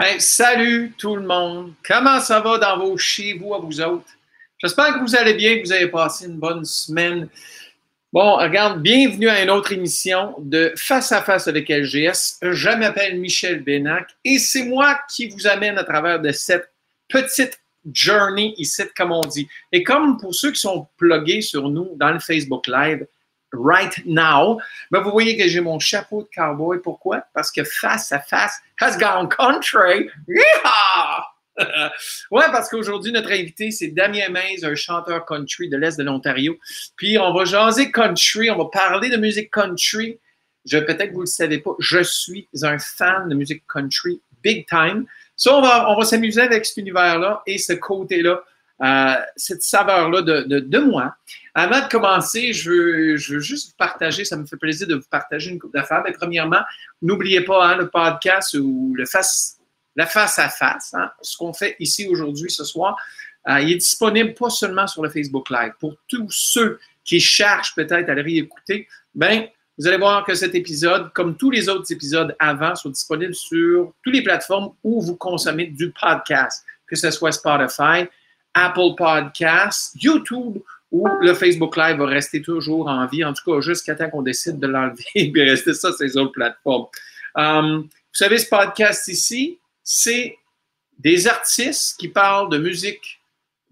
Ben, salut tout le monde. Comment ça va dans vos chez vous à vous autres? J'espère que vous allez bien, que vous avez passé une bonne semaine. Bon, regarde, bienvenue à une autre émission de Face à Face avec LGS. Je m'appelle Michel Bénac et c'est moi qui vous amène à travers de cette petite journey ici, comme on dit. Et comme pour ceux qui sont plugués sur nous dans le Facebook Live, right now. Mais vous voyez que j'ai mon chapeau de cowboy. Pourquoi? Parce que face à face has gone country. ouais, parce qu'aujourd'hui, notre invité, c'est Damien Mays, un chanteur country de l'Est de l'Ontario. Puis, on va jaser country, on va parler de musique country. Je, peut-être que vous ne le savez pas, je suis un fan de musique country big time. Ça, on va, on va s'amuser avec cet univers-là et ce côté-là euh, cette saveur-là de, moi. Avant de commencer, je veux, juste vous partager, ça me fait plaisir de vous partager une coupe d'affaires. Mais premièrement, n'oubliez pas hein, le podcast ou la face à face, hein, ce qu'on fait ici aujourd'hui, ce soir. Euh, il est disponible pas seulement sur le Facebook Live. Pour tous ceux qui cherchent peut-être à le réécouter, ben, vous allez voir que cet épisode, comme tous les autres épisodes avant, sont disponibles sur toutes les plateformes où vous consommez du podcast, que ce soit Spotify, Apple Podcasts, YouTube ou le Facebook Live va rester toujours en vie, en tout cas jusqu'à temps qu'on décide de l'enlever et rester ça sur les autres plateformes. Um, vous savez, ce podcast ici, c'est des artistes qui parlent de musique,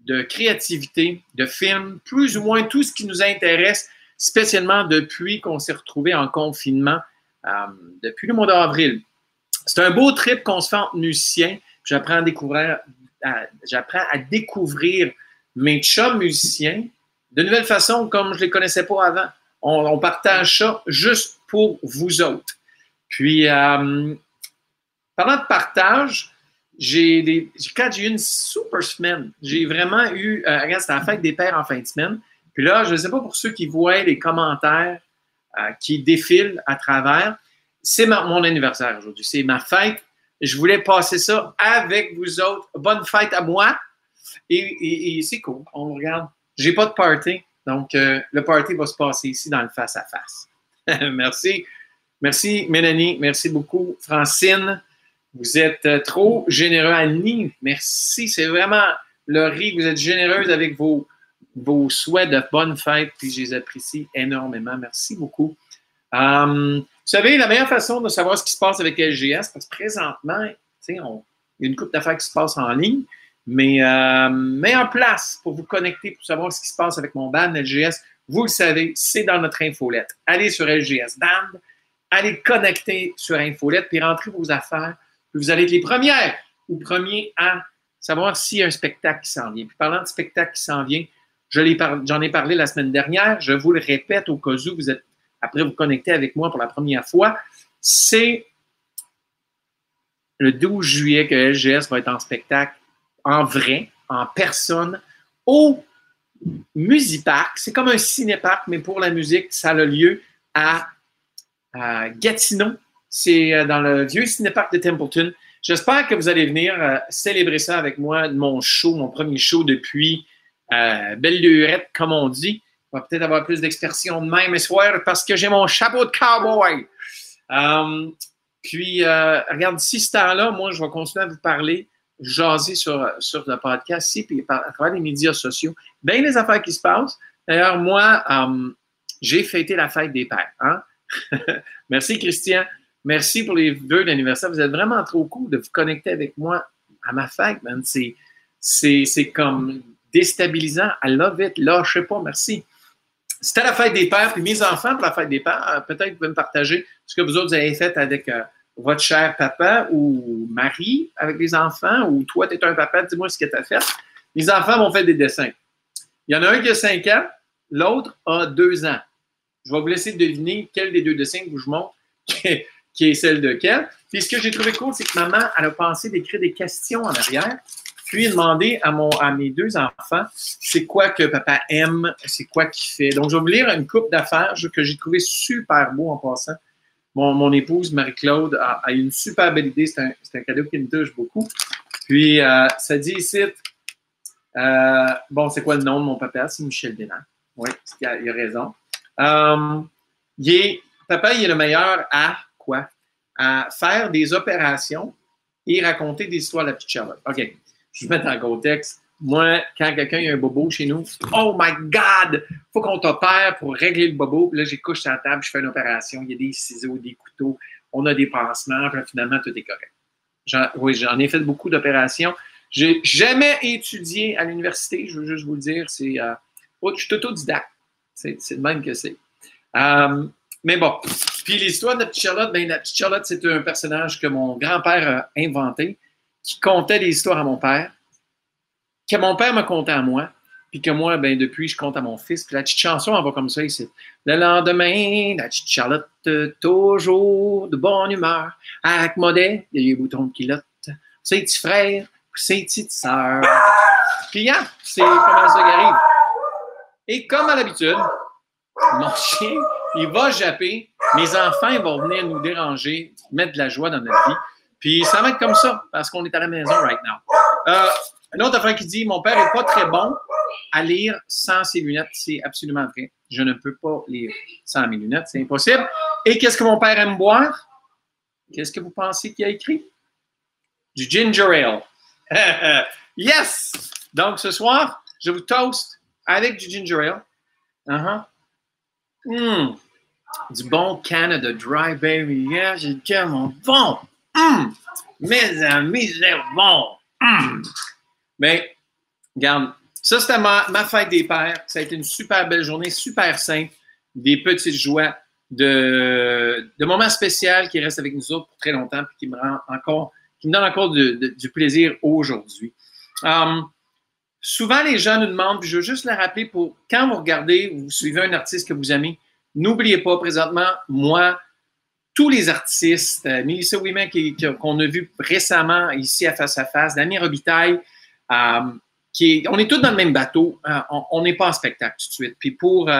de créativité, de films, plus ou moins tout ce qui nous intéresse, spécialement depuis qu'on s'est retrouvé en confinement um, depuis le mois d'avril. C'est un beau trip qu'on se fait entre musiciens. J'apprends à découvrir j'apprends à découvrir mes chums musiciens de nouvelles façons comme je ne les connaissais pas avant. On, partage ça juste pour vous autres. Puis, euh, parlant de partage, j'ai quand j'ai eu une super semaine, j'ai vraiment eu, euh, regarde, c'était la fête des pères en fin de semaine. Puis là, je ne sais pas pour ceux qui voient les commentaires euh, qui défilent à travers, c'est mon anniversaire aujourd'hui. C'est ma fête je voulais passer ça avec vous autres. Bonne fête à moi. Et, c'est cool. On regarde. J'ai pas de party. Donc, euh, le party va se passer ici dans le face-à-face. Merci. Merci, Mélanie. Merci beaucoup, Francine. Vous êtes euh, trop généreux. Annie, merci. C'est vraiment Laurie, vous êtes généreuse avec vos, vos souhaits de bonne fête, puis je les apprécie énormément. Merci beaucoup. Um, vous savez, la meilleure façon de savoir ce qui se passe avec LGS, parce que présentement, il y a une coupe d'affaires qui se passe en ligne, mais euh, mets en place pour vous connecter, pour savoir ce qui se passe avec mon band LGS. Vous le savez, c'est dans notre infolette. Allez sur LGS Band, allez connecter sur infolette, puis rentrez vos affaires. Puis vous allez être les premières ou premiers à savoir s'il y a un spectacle qui s'en vient. Puis parlant de spectacle qui s'en vient, j'en ai parlé la semaine dernière, je vous le répète au cas où vous êtes après vous connecter avec moi pour la première fois, c'est le 12 juillet que LGS va être en spectacle en vrai, en personne, au Musipark. C'est comme un cinépark, mais pour la musique, ça a lieu à, Gatineau. C'est euh, dans le vieux cinépark de Templeton. J'espère que vous allez venir euh, célébrer ça avec moi, mon show, mon premier show depuis euh, Belle Lurette, comme on dit. On va peut-être avoir plus d'expression de même soir parce que j'ai mon chapeau de cowboy. Um, puis, euh, regarde, d'ici ce temps-là, moi, je vais continuer à vous parler, jaser sur, sur le podcast ici, puis à travers les médias sociaux. Bien les affaires qui se passent. D'ailleurs, moi, um, j'ai fêté la fête des pères. Hein? Merci, Christian. Merci pour les vœux d'anniversaire. Vous êtes vraiment trop cool de vous connecter avec moi à ma fête, man. C'est comme déstabilisant. I love it. sais pas. Merci. C'était la fête des pères, puis mes enfants pour la fête des pères, euh, peut-être vous pouvez me partager ce que vous autres avez fait avec euh, votre cher papa ou mari avec les enfants, ou toi, tu es un papa, dis-moi ce que tu as fait. Mes enfants m'ont fait des dessins. Il y en a un qui a 5 ans, l'autre a 2 ans. Je vais vous laisser deviner quel des deux dessins que je montre qui est celle de quel. Puis ce que j'ai trouvé cool, c'est que maman, elle a pensé d'écrire des questions en arrière puis demander à, mon, à mes deux enfants c'est quoi que papa aime, c'est quoi qu'il fait. Donc, je vais vous lire une coupe d'affaires que j'ai trouvé super beau en passant. Mon, mon épouse, Marie-Claude, a, une super belle idée. C'est un, un, cadeau qui me touche beaucoup. Puis, euh, ça dit ici, euh, bon, c'est quoi le nom de mon papa? C'est Michel Bénin. Oui, il a, il a raison. Euh, il papa, il est le meilleur à quoi? À faire des opérations et raconter des histoires à la petite Charlotte. OK, je vais mettre en contexte. Moi, quand quelqu'un a un bobo chez nous, oh my God, faut qu'on t'opère pour régler le bobo. Puis là, j'ai couché sur la table, je fais une opération. Il y a des ciseaux, des couteaux, on a des pansements. Puis finalement, tout est correct. oui, j'en ai fait beaucoup d'opérations. J'ai jamais étudié à l'université, je veux juste vous le dire. C'est, euh, je suis autodidacte. C'est, c'est le même que c'est. Euh, mais bon. Puis l'histoire de la petite Charlotte, ben, la petite Charlotte, c'est un personnage que mon grand-père a inventé, qui contait des histoires à mon père, que mon père m'a conté à moi, puis que moi, ben, depuis, je compte à mon fils. Puis la petite chanson, elle va comme ça ici. Le lendemain, la petite Charlotte, toujours de bonne humeur, avec modèle, il y a les boutons de culotte, ses petits frères, ses petites sœurs. Puis, hein, c'est comment ça qui arrive. Et comme à l'habitude, mon chien, il va japper. Mes enfants vont venir nous déranger, mettre de la joie dans notre vie. Puis ça va être comme ça, parce qu'on est à la maison right now. Euh, un autre affaire qui dit Mon père n'est pas très bon à lire sans ses lunettes. C'est absolument vrai. Je ne peux pas lire sans mes lunettes, c'est impossible. Et qu'est-ce que mon père aime boire? Qu'est-ce que vous pensez qu'il a écrit? Du ginger ale. yes Donc ce soir, je vous toast avec du ginger ale. Uh-huh. Mmh. Du bon Canada Dry, baby. Yeah, j'ai tellement bon. Mmh. Mes amis, c'est bon. Mmh. Mais, regarde, ça, c'était ma, fête des pères. Ça a été une super belle journée, super simple. Des petites joies, de, de moments spéciaux qui restent avec nous autres pour très longtemps et qui me rend encore, qui me donne encore du plaisir aujourd'hui. Um, souvent, les gens nous demandent, puis je veux juste le rappeler pour quand vous regardez ou vous suivez un artiste que vous aimez, N'oubliez pas, présentement, moi, tous les artistes, euh, Melissa Wiman qu'on a vu récemment ici à Face à Face, Damien Robitaille, euh, on est tous dans le même bateau, euh, on n'est pas en spectacle tout de suite. Puis pour,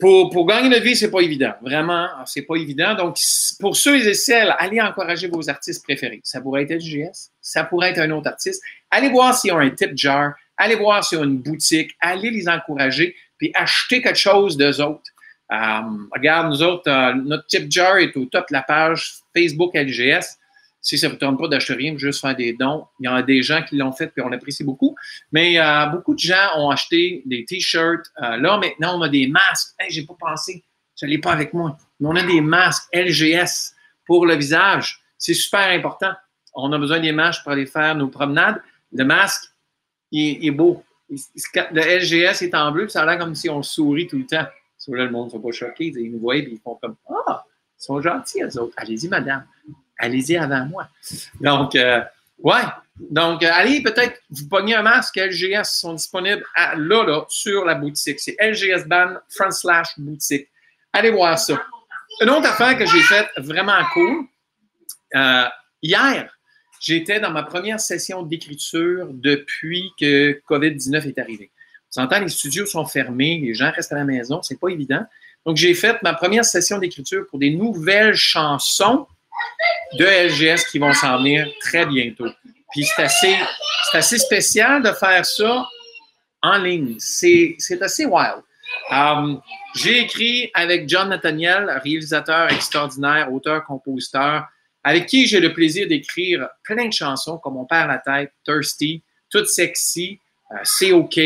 pour, pour, gagner notre vie, c'est pas évident. Vraiment, c'est pas évident. Donc, pour ceux et celles, allez encourager vos artistes préférés. Ça pourrait être LGS, ça pourrait être un autre artiste. Allez voir s'ils ont un tip jar, allez voir s'ils ont une boutique, allez les encourager, puis acheter quelque chose d'eux autres. Euh, regarde, nous autres, euh, notre tip jar est au top de la page Facebook LGS. Si ça ne vous tente pas d'acheter rien, juste faire des dons. Il y en a des gens qui l'ont fait et on apprécie beaucoup. Mais euh, beaucoup de gens ont acheté des t-shirts. là, maintenant, on a des masques. Hey, j'ai pas pensé. Je l'ai pas avec moi. Mais on a des masques LGS pour le visage. C'est super important. On a besoin des masques pour aller faire nos promenades. Le masque, il, est beau. le LGS est en bleu, ça a l'air comme si on sourit tout le temps le monde ne sont pas choqués. Ils nous voient et ils font comme Ah, ils sont gentils, eux autres. Allez-y, madame. Allez-y avant moi. Donc, euh, ouais. Donc, euh, allez peut-être vous pogner un masque. LGS sont disponibles là, là, sur la boutique. C'est LGS Ban front slash boutique. Allez voir ça. Une autre affaire que j'ai faite vraiment cool. Euh, hier, j'étais dans ma première session d'écriture depuis que COVID-19 est arrivé. Vous entendez, les studios sont fermés, les gens restent à la maison, c'est pas évident. Donc, j'ai fait ma première session d'écriture pour des nouvelles chansons de LGS qui vont s'en venir très bientôt. Puis c'est assez, assez spécial de faire ça en ligne. C'est assez wild. Um, j'ai écrit avec John Nathaniel, réalisateur extraordinaire, auteur-compositeur, avec qui j'ai le plaisir d'écrire plein de chansons comme On perd la tête, Thirsty, Tout sexy, euh, C'est OK.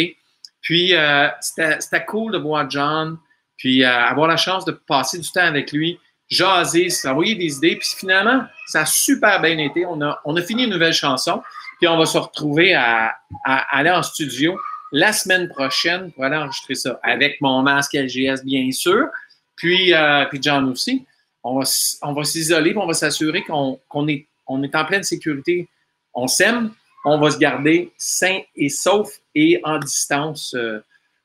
Puis, euh, c'était cool de voir John, puis euh, avoir la chance de passer du temps avec lui, jaser, s'envoyer des idées. Puis finalement, ça a super bien été. On a, on a fini une nouvelle chanson, puis on va se retrouver à, aller en studio la semaine prochaine pour aller enregistrer ça avec mon masque LGS, bien sûr, puis, euh, puis John aussi. On va, on va s'isoler, on va s'assurer qu'on est, on est en pleine sécurité. On s'aime, on va se garder sain et sauf et en distance euh,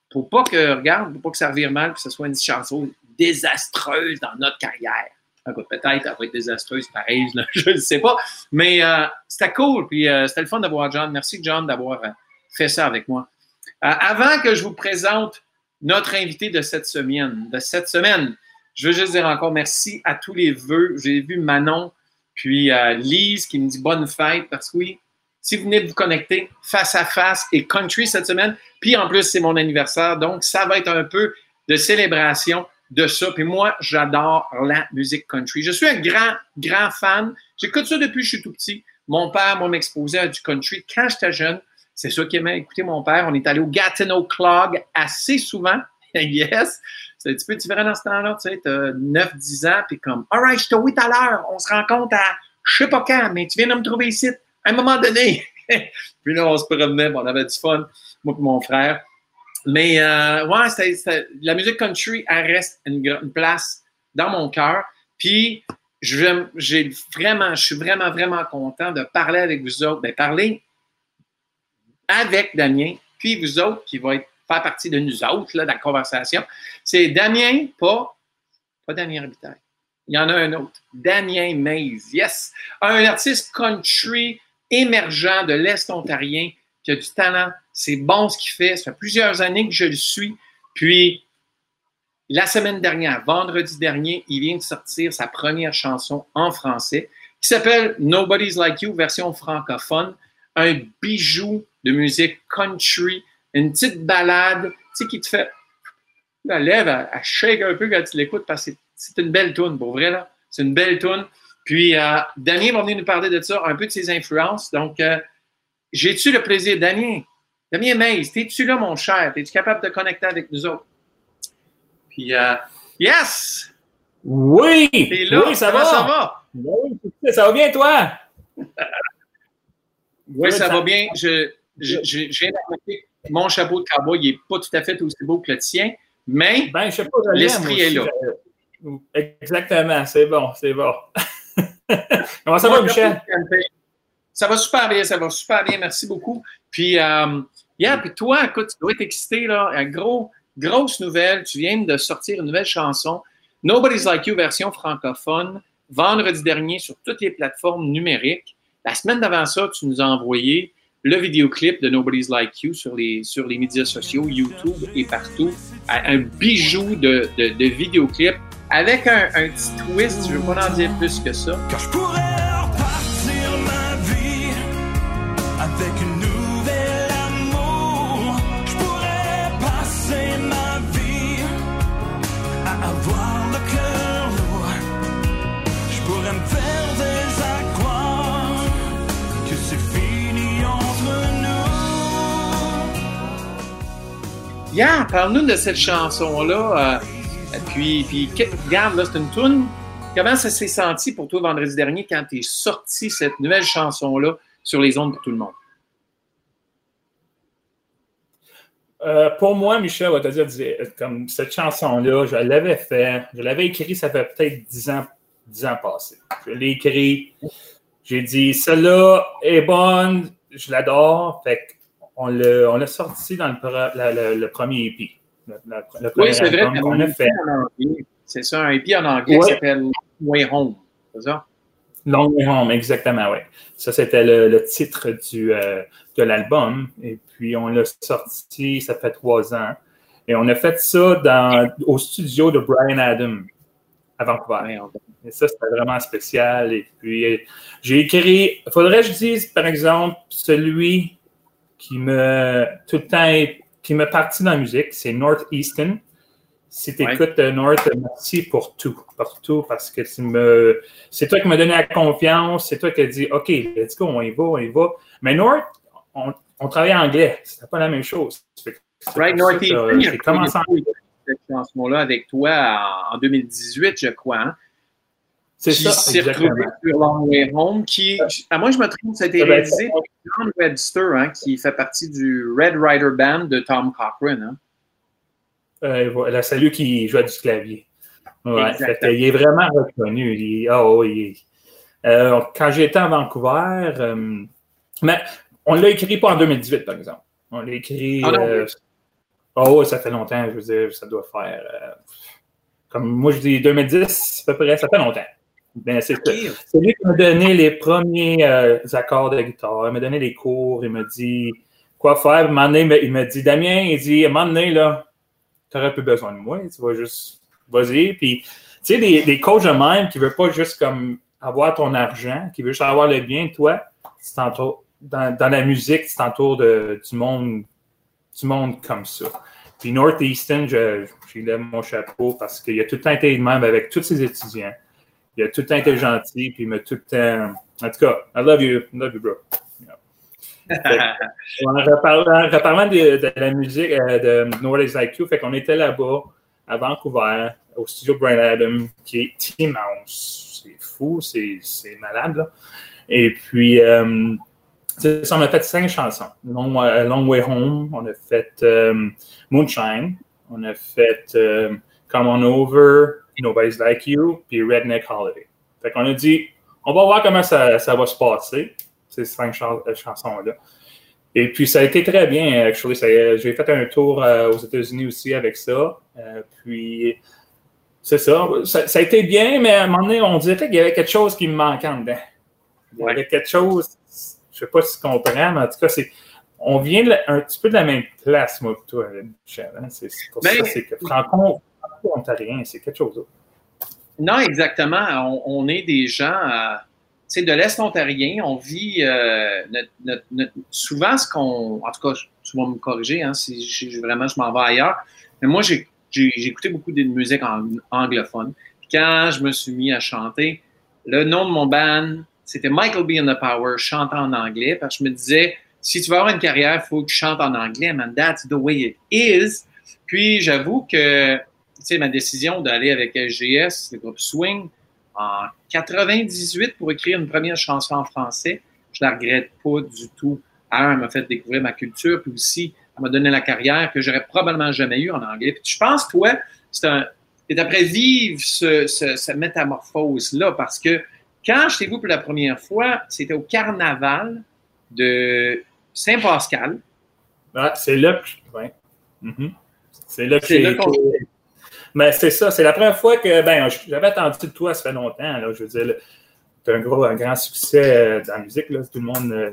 pour pas que, regarde, pour pas que ça revire mal, que ce soit une chanson désastreuse dans notre carrière. Peut-être elle va être désastreuse pareil, je ne sais pas. Mais euh, c'était cool, puis euh, c'était le fun d'avoir John. Merci John d'avoir fait ça avec moi. avant que je vous présente notre invité de cette semaine, de cette semaine, je veux juste dire encore merci à tous les vœux. J'ai vu Manon, puis Lise qui me dit bonne fête parce que oui, si vous venez de vous connecter face à face et country cette semaine. Puis en plus, c'est mon anniversaire, donc ça va être un peu de célébration de ça. Puis moi, j'adore la musique country. Je suis un grand, grand fan. J'écoute ça depuis que je suis tout petit. Mon père, moi, m'exposait à du country quand j'étais jeune. C'est ça qui aimait écouter mon père. On est allé au Gatineau Clog assez souvent. yes. C'est un petit peu différent dans ce temps-là. Tu sais, tu as 9-10 ans, puis comme, all right, je te oui tout à l'heure. On se rencontre à je sais pas quand, mais tu viens de me trouver ici à un moment donné. puis là, on se promenait, on avait du fun, moi et mon frère. Mais euh, ouais, la musique country, elle reste une, place dans mon cœur. Puis j'ai vraiment, je suis vraiment, vraiment content de parler avec vous autres. Ben, parler avec Damien, puis vous autres qui être, faire partie de nous autres, là, dans la conversation. C'est Damien, pas, pas Damien Robitaille. Il y en a un autre. Damien Mays, yes. Un artiste country émergent de l'Est ontarien qui a du talent. C'est bon ce qu'il fait. Ça fait plusieurs années que je le suis. Puis, la semaine dernière, vendredi dernier, il vient de sortir sa première chanson en français qui s'appelle Nobody's Like You, version francophone. Un bijou de musique country, une petite balade, tu sais, qui te fait la lèvre, elle, shake un peu quand tu l'écoutes parce que c'est une belle tune, pour vrai, là. C'est une belle tune. Puis, euh, Damien va venir nous parler de ça, un peu de ses influences. Donc, euh, j'ai-tu le plaisir, Damien? Damien Mays, es-tu là, mon cher? Es-tu capable de connecter avec nous autres? Puis, euh, yes! Oui! Là, oui, ça va? Ça va? Oui, ça va bien, toi? oui, ça, va bien. Je, je, je, mon chapeau de cowboy, il n'est pas tout à fait aussi beau que le tien, mais ben, l'esprit est là. Exactement, c'est bon, c'est bon. Comment ça va, Michel? Ça va super bien, ça va super bien, merci beaucoup. Puis, euh, yeah, puis toi, écoute, tu dois être excité, là. Gros, grosse nouvelle, tu viens de sortir une nouvelle chanson, Nobody's Like You, version francophone, vendredi dernier sur toutes les plateformes numériques. La semaine d'avant ça, tu nous as envoyé le vidéoclip de Nobody's Like You sur les, sur les médias sociaux, YouTube et partout. Un bijou de, de, de vidéoclip avec un, un, petit twist, je ne veux pas en dire plus que ça. Quand je pourrais repartir ma vie avec une nouvelle amour, je pourrais passer ma vie à avoir le cœur lourd. Je pourrais me faire déjà croire que c'est fini entre nous. Yeah, parle-nous de cette chanson-là. Euh, puis, puis regarde, là, c'est une. Comment ça s'est senti pour toi vendredi dernier quand tu es sorti cette nouvelle chanson-là sur les ondes pour tout le monde? Euh, pour moi, Michel, va te dire, comme cette chanson-là, je l'avais fait, je l'avais écrit, ça fait peut-être dix ans, dix ans passés. Je l'ai écrit, j'ai dit, celle-là est bonne, je l'adore, fait on l'a sorti dans le, le premier Oui, c'est vrai. On a fait. C'est ça, un EP en anglais qui s'appelle Long Way Home. C'est ça? Long Way Home, exactement, oui. Ça, c'était le, titre du, euh, de l'album. Et puis, on l'a sorti, ça fait trois ans. Et on a fait ça dans, au studio de Brian Adam à Vancouver. Et ça, c'était vraiment spécial. Et puis, j'ai écrit, faudrait que je dise, par exemple, celui qui me, tout le temps, qui m'a parti dans la musique, c'est Northeastern. Si tu écoutes euh, North, merci pour tout, pour tout, parce que me, c'est toi qui m'as donné la confiance, c'est toi qui as dit, OK, let's go, on y va, on y va. Mais North, on, on travaille en anglais, c'était pas la même chose. Right, Northeastern, j'ai commencé cette chanson-là avec toi en 2018, je crois. Hein? C'est ça, exactement. sur Long Way Home, qui, à moi je me trompe, ça a été réalisé par John Webster, hein, qui fait partie du Red Rider Band de Tom Cochrane. Hein. Euh, lui qui jouait du clavier. Ouais, il est vraiment reconnu. Il, oh, il, euh, quand j'étais à Vancouver, euh, mais on l'a écrit pas en 2018, par exemple. On l'a écrit. Ah, euh, oh, ça fait longtemps, je veux dire, ça doit faire. Euh, comme moi, je dis 2010, à peu près, ça fait longtemps. Ben, c'est lui qui m'a donné les premiers euh, accords de guitare. Il m'a donné les cours. Il m'a dit quoi faire. Il m'a dit Damien, il dit à un moment donné, là, tu n'aurais plus besoin de moi. Tu vas juste, vas-y. Puis, tu sais, des, des coachs de même qui ne veulent pas juste comme avoir ton argent, qui veulent juste avoir le bien, toi, dans, dans la musique, tu t'entoures du monde, du monde comme ça. Puis Northeastern, je, je lève mon chapeau parce qu'il a tout le temps été le même avec tous ses étudiants. Il a tout le temps été gentil, puis il m'a tout le temps. En tout cas, I love you, I love you, bro. En reparlant, reparlant de, de la musique euh, de Nobody's Like You, fait qu'on était là-bas à Vancouver, au studio Brian Adam, qui est immense. C'est fou, c'est c'est malade. Là. Et puis, euh, ça, on a fait cinq chansons. Long, euh, Long Way Home, on a fait euh, Moonshine, on a fait euh, Come On Over, Nobody's Like You, puis Redneck Holiday. Fait qu'on a dit, on va voir comment ça, ça va se passer, ces cinq euh, chansons-là. Et puis, ça a été très bien, actually. J'ai fait un tour euh, aux États-Unis aussi avec ça. Euh, puis, c'est ça. ça. ça a été bien, mais à un moment donné, on dirait qu'il y avait quelque chose qui me manquait en dedans. Il y avait quelque chose, je sais pas si tu comprends, mais en tout cas, c'est. On vient un petit peu de la même place, moi, toi, Michel. hein. C'est pour Ben- ça, que franco- franco-ontarien, c'est quelque chose d'autre. Non, exactement. On, est des gens euh, tu sais, de l'Est ontarien. On vit euh, notre- souvent ce qu'on. En tout cas, tu vas me corriger hein, si je- vraiment je m'en vais ailleurs. Mais moi, j'ai écouté beaucoup de musique ang- anglophone. Quand je me suis mis à chanter, le nom de mon band, c'était Michael B. and the Power, chantant en anglais. Parce que je me disais, si tu veux avoir une carrière, il faut que tu chantes en anglais. Man, that's the way it is. Puis j'avoue que sais, ma décision d'aller avec SGS, le groupe Swing, en 98 pour écrire une première chanson en français, je la regrette pas du tout. Un, elle m'a fait découvrir ma culture, puis aussi, elle m'a donné la carrière que j'aurais probablement jamais eue en anglais. Puis je pense, toi, c'est un. Et après vivre ce, ce- cette métamorphose-là, parce que quand je t'ai vu pour la première fois, c'était au carnaval de Saint-Pascal. Ah, c'est là que. ouais. Mhm. C'est là que C'est j'ai là qu'on- été- Mais c'est ça, c'est la première fois que. Ben, j'avais attendu de toi, ça fait longtemps. Là, je veux dire, tu as un, gros, un grand succès euh, dans la musique. Là, tout le monde, euh,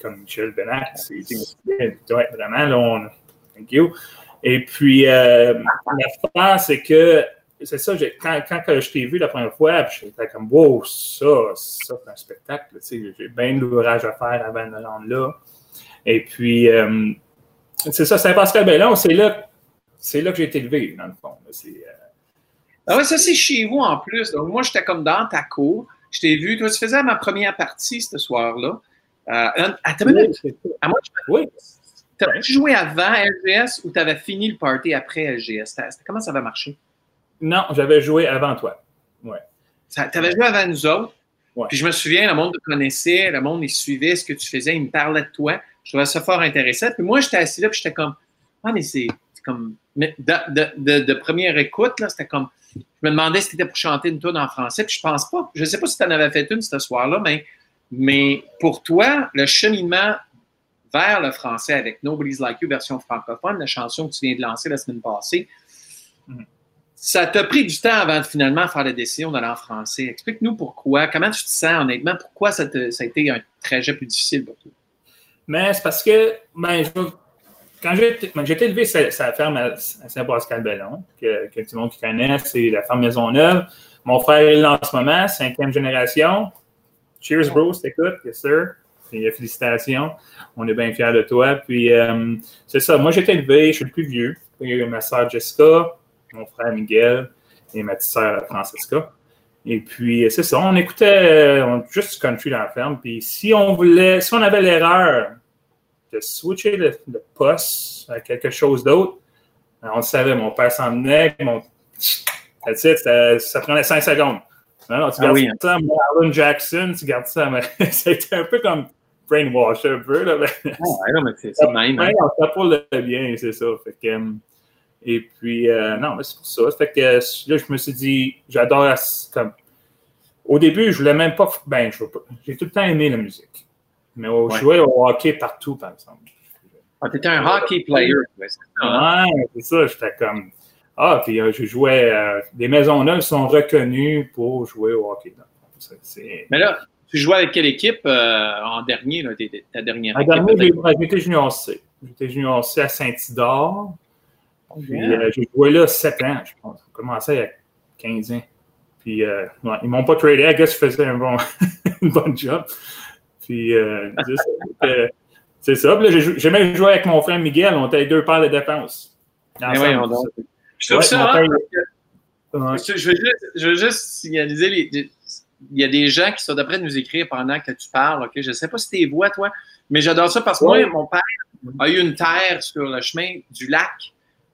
comme Michel Benac, c'est ouais, vraiment. Là, on, thank you. Et puis, euh, l'affaire, c'est que. C'est ça, quand, quand je t'ai vu la première fois, j'étais comme, wow, ça, ça, c'est un spectacle. J'ai bien de l'ouvrage à faire avant de rendre là. Et puis, euh, c'est ça, Saint-Pascal Bellon, c'est là, c'est là que j'ai été élevé, dans le fond. euh, Ah ouais, ça, c'est chez vous en plus. Donc, moi, j'étais comme dans ta cour. Je t'ai vu. Toi, tu faisais ma première partie ce soir-là. Euh, attends une minute. À moi, Oui. Joué avant LGS ou t'avais fini le party après LGS? Comment ça va marcher? Non, j'avais joué avant toi. Ça- T'avais joué avant nous autres. Ouais. Puis je me souviens, le monde te connaissait, le monde, il suivait ce que tu faisais, il me parlait de toi. Je trouvais ça fort intéressant. Puis moi, j'étais assis là, puis j'étais comme, ah, mais c'est comme, mais de, de- de- de première écoute, c'était comme, je me demandais si c'était pour chanter une tune en français, puis je pense pas. Je sais pas si tu en avais fait une ce soir-là, mais, mais pour toi, le cheminement vers le français avec Nobody's Like You version francophone, la chanson que tu viens de lancer la semaine passée, Mhm. ça t'a pris du temps avant de finalement faire la décision d'aller en français. Explique-nous pourquoi, comment tu te sens honnêtement, pourquoi ça, te- ça a été un trajet plus difficile pour toi? Mais c'est parce que, ben, je- quand j'ai été élevé sur la ferme à, Saint-Pascal-Bellon, que, tout le monde connaît, c'est la ferme Maisonneuve. Mon frère est là en ce moment, cinquième génération. Cheers, bro, t'écoutes, yes sir. Euh, félicitations. On est bien fiers de toi. Puis, euh, c'est ça. Moi, été élevé, je suis le plus vieux. Il y a ma soeur Jessica, mon frère Miguel et ma petite sœur Francesca. Et puis, c'est ça. On écoutait euh, juste du country dans la ferme. Puis, si on voulait, si on avait l'erreur de switcher le, le poste à quelque chose d'autre, ben, on le savait. Mon père s'en venait. Mon... Ça, ça prenait cinq secondes. Non, non, tu Ah gardes oui, hein. ça à Marlon Jackson, tu gardes ça à... C'était un peu comme brainwash, un peu. Là, mais- non, mais c'est ça même. hein. Ça pour le bien, c'est ça. Fait que, euh, et puis, euh, non, mais c'est pour ça. Fait que euh, là, je me suis dit, j'adore comme. Au début, je voulais même pas. Ben, je veux pas- j'ai tout le temps aimé la musique. Mais au- Ouais. je jouais au hockey partout, par exemple. Ah, t'étais un hockey player. ouais, c'est ça, hein? Ouais, c'est ça. J'étais comme. Ah, puis euh, je jouais. euh, les maisons neuves sont reconnues pour jouer au hockey. c'est- Mais là, tu jouais avec quelle équipe euh, en dernier, là, ta dernière À équipe? dernier, ouais, j'étais junior C. J'étais junior C à Saint-Idore. Euh, j'ai joué là 7 ans, je pense. J'ai commencé il y a 15 ans. Puis euh, ouais, ils m'ont pas tradé. I guess je faisais un bon, une bonne job. Puis euh, c'est ça. J'ai même joué avec mon frère Miguel. On était deux paires de défense. Mais ensemble, voyons tout donc. ça. Je trouve Ouais, ça mon hot père, parce que Ouais. je, veux juste, je veux juste signaliser les, les- il y a des gens qui sont d'après nous écrire pendant que tu parles. ok? Je ne sais pas si tu vois, toi, mais j'adore ça parce que Ouais. moi, mon père a eu une terre sur le chemin du lac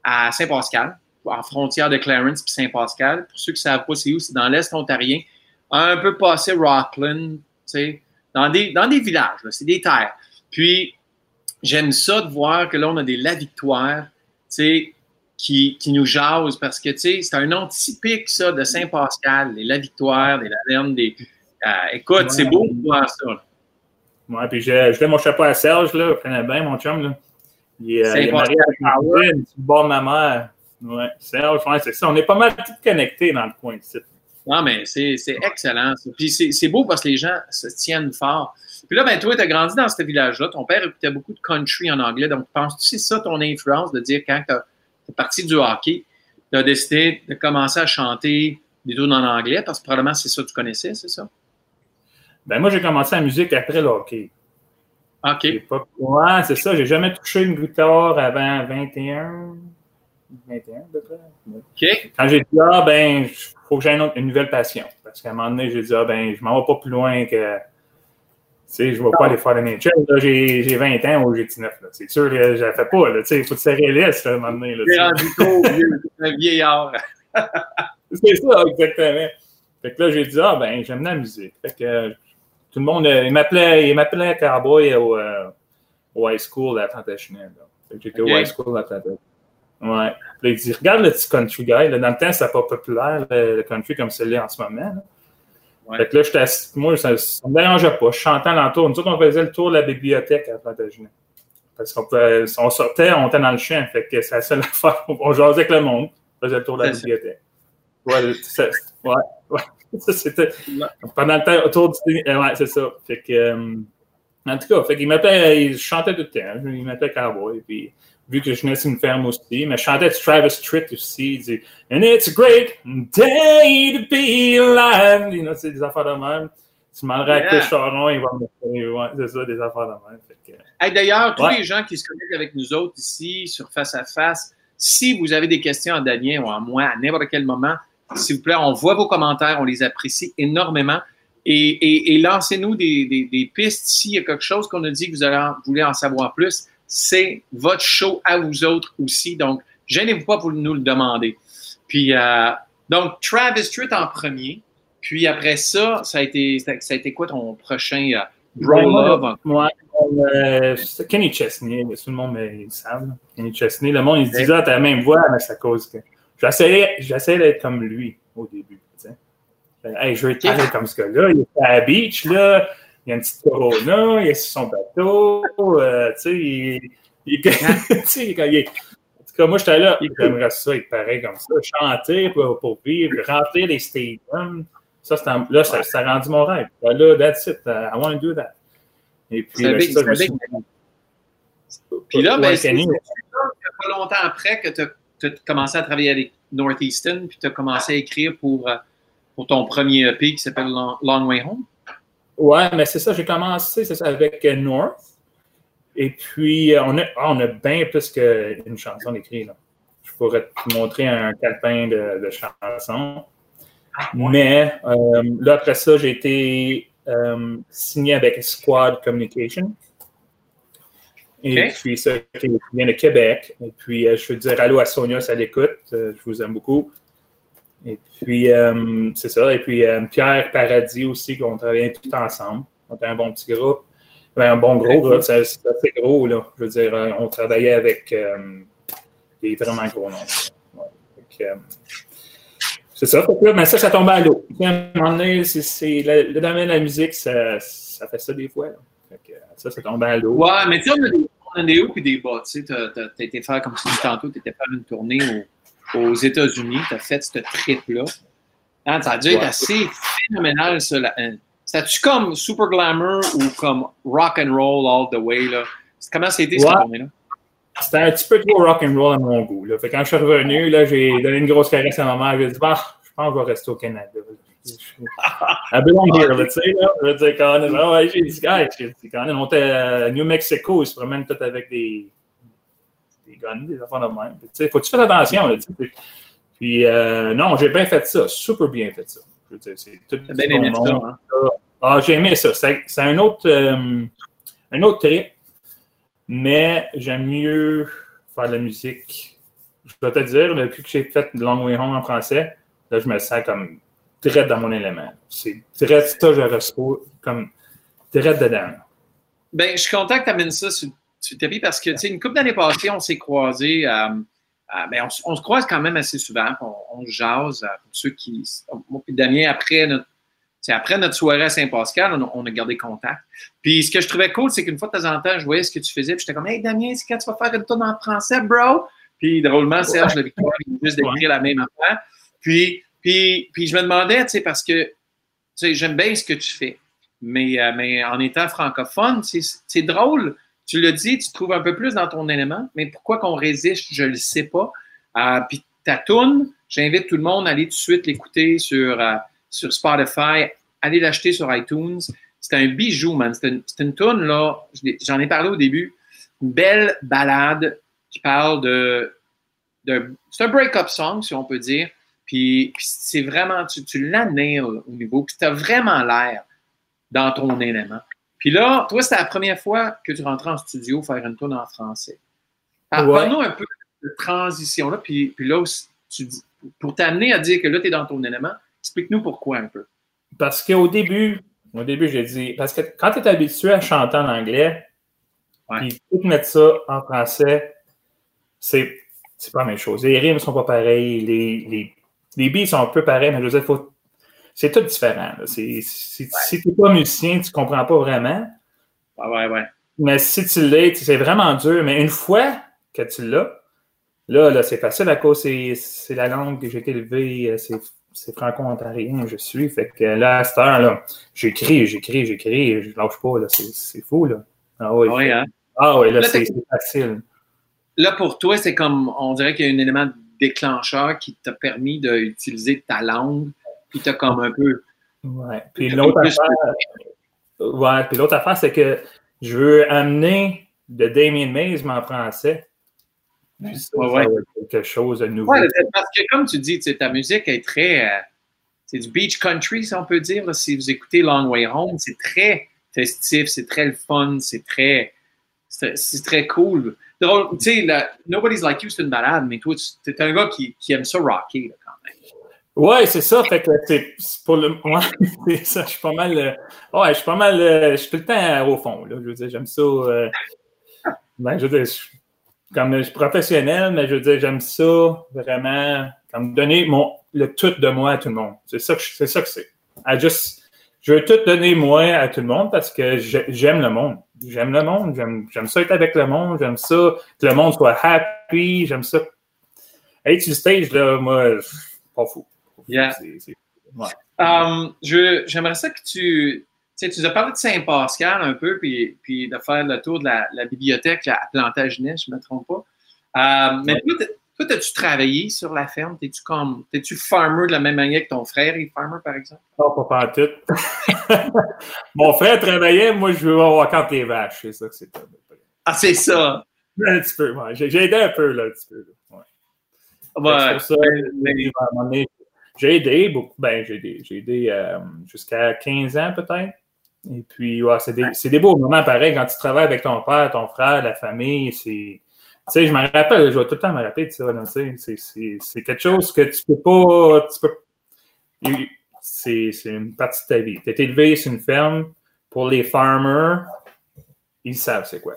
à Saint-Pascal, en frontière de Clarence puis Saint-Pascal. Pour ceux qui ne savent pas c'est où, c'est dans l'Est ontarien, un peu passé Rockland, tu sais, dans des, dans des villages, c'est des terres. Puis, j'aime ça de voir que là, on a des La Victoire, tu sais, qui, qui nous jasent parce que, tu sais, c'est un nom typique, ça, de Saint-Pascal, les La Victoire, des Lavernes, des. euh, écoute, Ouais. c'est beau de voir ça. Ouais, puis je, je mon chapeau à Serge, là. Je connais bien mon chum, là. Il, est, euh, C'est il est marié avec ma mère. Ouais, Serge, ouais, c'est ça. On est pas mal tous connectés dans le coin ici. Non, mais c'est excellent. ça. Puis c'est beau parce que les gens se tiennent fort. Puis là, ben, toi, tu as grandi dans ce village-là. Ton père écoutait beaucoup de country en anglais. Donc, penses-tu que c'est ça ton influence de dire quand tu es parti du hockey, tu as décidé de commencer à chanter des tunes en anglais? Parce que probablement c'est ça que tu connaissais, c'est ça? Ben, moi, j'ai commencé la musique après le hockey. OK. Pas- Ouais, c'est ça. J'ai jamais touché une guitare avant 21. 21, à peu près. OK. Quand j'ai dit, ah, ben, faut que j'aie une, une nouvelle passion. Parce qu'à un moment donné, j'ai dit, ah, ben, je m'en vais pas plus loin que. Tu sais, je ne vais pas aller faire le nature. J'ai j'ai 20 ans ou j'ai 19. là. C'est sûr que je la fais pas. là. Tu sais, il faut te serrer l'est, là, à un moment donné. tu T'es rendu tôt, vieux, un vieillard. C'est ça, exactement. Fait que là, j'ai dit, ah, ben, j'aime la musique. Fait que euh, tout le monde, euh, il m'appelait, il m'appelait Cowboy au, euh, au high school à Plantagenet. Fait que j'étais au high school à Plantagenet. Ouais. Là, il dit, regarde le petit country guy. Là. Dans le temps, c'était pas populaire, le, country comme celui-là en ce moment. là. Ouais. Fait que là, j'étais moi, ça, ça me dérangeait pas. Je chantais l'entour. Nous autres, on faisait le tour de la bibliothèque à Plantagenet. Parce qu'on on sortait, on était dans le champ. Fait que c'est la seule affaire. On jasait avec le monde. On faisait le tour de la bibliothèque. Ouais, ça- ouais, ouais. Ça, c'était pendant le temps autour du. euh, Ouais, c'est ça. Fait que, euh, en tout cas, fait qu'il m'appelait, il chantait tout le temps. Il m'appelait Cowboy. Puis, vu que je venais une ferme aussi, mais je chantais du Travis Tritt aussi. Il dit And it's a great day to be alive. You know, c'est des affaires de même. Tu demanderais à Yeah. Chris Charon, il va me ouais, c'est ça, des affaires de même. Que, Hey, D'ailleurs, tous Ouais. les gens qui se connectent avec nous autres ici sur Face à Face, si vous avez des questions à Damien ou à moi à n'importe quel moment, s'il vous plaît, on voit vos commentaires, on les apprécie énormément. Et, et- et lancez-nous des, des- des pistes. S'il y a quelque chose qu'on a dit que vous, allez en- vous voulez en savoir plus, c'est votre show à vous autres aussi. Donc, gênez-vous pas pour nous le demander. Puis, euh, donc, Travis Tritt en premier. Puis après ça, ça a été, ça a été quoi ton prochain euh, Bro moi, Love? Euh, c'est Kenny Chesney, tout le monde le savent. Kenny Chesney, le monde, il se disait, ah, t'as la même voix, mais c'est à cause que. J'essayais d'être comme lui au début. Hey, je veux être comme ce gars-là. Il est à la beach, là. Il y a une petite corona, il est sur son bateau. euh, tu sais, il, il, tu sais, quand il est- En tout cas, moi, j'étais là. J'aimerais ça être pareil comme ça. Chanter pour, pour vivre, rentrer les stadiums. Ça, là, ça, ça a rendu mon rêve. Là, that's it. I want to do that. Et puis, C'est ben, big, ça, c'est je me suis- big. Puis là, ben, c'est pas longtemps après que tu as, commencé à travailler avec Northeastern, puis tu as commencé à écrire pour, euh, pour ton premier EP qui s'appelle Long, Long Way Home. Ouais, mais c'est ça, j'ai commencé ça, avec euh, North. Et puis, euh, on a, ah, on a bien plus qu'une chanson écrite. Là. Je pourrais te montrer un calepin de, de chansons. Mais euh, là, après ça, j'ai été euh, signé avec Squad Communication. Et puis, ça, vient de Québec. Et puis, euh, je veux dire allô à Sonia, ça l'écoute. Je vous aime beaucoup. Et puis, euh, c'est ça. Et puis, euh, Pierre Paradis aussi, qu'on travaillait tout ensemble. On était un bon petit groupe. Ben, un bon gros groupe, c'est assez gros, là. Je veux dire, euh, on travaillait avec des vraiment gros noms. C'est ça. Mais ça, ça tombe à l'eau. À un moment donné, le, domaine de la musique, ça, ça fait ça des fois. Fait que, ça, ça tombe à l'eau. Ouais, mais tu sais, on a des, hauts et des bas. Tu sais, t'as- été faire, comme tu dis tantôt, tu étais faire une tournée au- aux États-Unis, tu as fait ce trip-là. Hein, ça a dû être Ouais. assez phénoménal, ça. Hein. C'était-tu comme super glamour ou comme rock and roll all the way? Là? Comment c'était cette Ouais. tournée-là? C'était un petit peu trop rock'n'roll à mon goût. Là. Fait que quand je suis revenu, j'ai donné une grosse caresse à ma mère. J'ai dit, bah, je pense que je vais rester au Canada. I belong here, là, tu sais, là. Je veux dire, quand même, ouais, j'ai dit, guys, j'ai dit, quand même, on était à New Mexico, ils se promènent tous avec des, des gun, des affaires de même. Tu sais, faut que tu fasses attention, là. Puis, euh, non, j'ai bien fait ça, super bien fait ça. C'est tout bien aimé ça, hein? Ah, j'ai aimé ça. C'est un autre, euh, un autre trip, mais j'aime mieux faire de la musique. Je dois te dire, depuis que j'ai fait Long Way Home en français, là, je me sens comme très dans mon élément. C'est très ça, je reçois comme très dedans. Ben, je suis content que tu amènes ça sur, sur le tapis parce que, tu sais, une couple d'années passées, on s'est croisés. euh, euh, ben, on, se croise quand même assez souvent. On, on se jase. euh, pour ceux qui. Moi puis Damien, après notre, après notre soirée à Saint-Pascal, on, a- on a gardé contact. Puis ce que je trouvais cool, c'est qu'une fois de temps en temps, je voyais ce que tu faisais. Puis j'étais comme, hey Damien, c'est quand tu vas faire une tourne en français, bro? Puis drôlement, Serge de Victoire, il juste d'écrire la même affaire. Puis, puis, puis je me demandais, tu sais, parce que tu sais, j'aime bien ce que tu fais. Mais, euh, mais en étant francophone, c'est drôle. Tu l'as dit, tu te trouves un peu plus dans ton élément, mais pourquoi qu'on résiste, je ne le sais pas. Euh, puis ta tourne, j'invite tout le monde à aller tout de suite l'écouter sur, euh, sur Spotify, aller l'acheter sur iTunes. C'est un bijou, man. C'est une, c'est une tourne, là, j'en ai parlé au début, une belle balade qui parle de... c'est un break-up song, si on peut dire. Puis, c'est vraiment, tu, tu nails au niveau, puis tu as vraiment l'air dans ton élément. Puis là, toi, c'était la première fois que tu rentrais en studio faire une tourne en français. Alors, Ouais. Parle-nous un peu de transition-là, puis, puis là, aussi, tu pour t'amener à dire que là, tu es dans ton élément, explique-nous pourquoi un peu. Parce qu'au début, au début, j'ai dit, parce que quand tu es habitué à chanter en anglais, puis tout mettre ça en français, c'est, c'est pas la même chose. Les rimes sont pas pareils, les, les, les beats sont un peu pareils, mais je veux dire, faut, c'est tout différent. Si tu n'es pas musicien, tu comprends pas vraiment. Ouais, ouais, ouais. Mais si tu l'es, c'est vraiment dur. Mais une fois que tu l'as, là, là c'est facile à cause c'est, c'est la langue que j'ai été élevé, euh, c'est, c'est franco-ontarien, je suis. Fait que là, à cette heure, là, j'écris, j'écris, j'écris, je lâche pas, là, c'est, c'est fou, là. Ah oui, Ouais, hein? ah, là, c'est facile. Là, pour toi, c'est comme, on dirait qu'il y a un élément déclencheur qui t'a permis d'utiliser ta langue, puis t'as comme un peu. Ouais. Puis l'autre plus- affaire, ouais, puis l'autre affaire, c'est que je veux amener de Damien Mays, mais en français. Puis ça, Ouais, ça quelque chose de nouveau. Ouais, parce que comme tu dis, tu sais, ta musique est très. euh, c'est du beach country, si on peut dire. là. Si vous écoutez Long Way Home, c'est très festif, c'est très le fun, c'est très. C'est très cool. Tu sais, Nobody's Like You, c'est une balade, mais toi, tu es un gars qui, qui aime ça rocker, là, Ouais, c'est ça. Fait que c'est pour le. Ouais, c'est ça. Je suis pas mal. euh, Ouais, je suis pas mal. euh, Je suis tout le temps au fond. Là. Je veux dire, j'aime ça. euh, Ben, je veux dire, je- comme je suis professionnel, mais je veux dire, j'aime ça vraiment. Comme donner mon, le tout de moi à tout le monde. C'est ça que c'est ça que c'est. Je veux tout donner moi à tout le monde parce que j'ai- j'aime le monde. J'aime le monde. J'aime ça être avec le monde. J'aime ça que le monde soit happy. J'aime ça. Être sur stage, là, moi, pas fou. Yeah. Um, je- J'aimerais ça que tu. Tu nous as parlé de Saint-Pascal un peu, puis, puis de faire le tour de la, la bibliothèque à Plantagenet, je ne me trompe pas. Euh, mais toi, t'as- toi, as-tu travaillé sur la ferme? T'es-tu comme. T'es-tu farmer de la même manière que ton frère est farmer, par exemple? Non, pas pantoute. Mon frère travaillait, moi, je veux avoir quand les vaches. C'est ça que c'est. Ah, c'est ça! Un petit peu, ouais. J'ai aidé un peu, là, un petit peu. là. Ouais. Ouais. C'est pour ça, mais- à un moment donné, j'ai aidé beaucoup. Ben, j'ai aidé, j'ai aidé euh, jusqu'à 15 ans, peut-être. Et puis, ouais, c'est des, c'est des beaux moments pareils quand tu travailles avec ton père, ton frère, la famille. C'est. Tu sais, je me rappelle, je vais tout le temps me rappeler de ça. là, c'est- C'est c'est quelque chose que tu peux pas. Tu peux, c'est c'est une partie de ta vie. Tu es élevé sur une ferme. Pour les farmers, ils savent c'est quoi.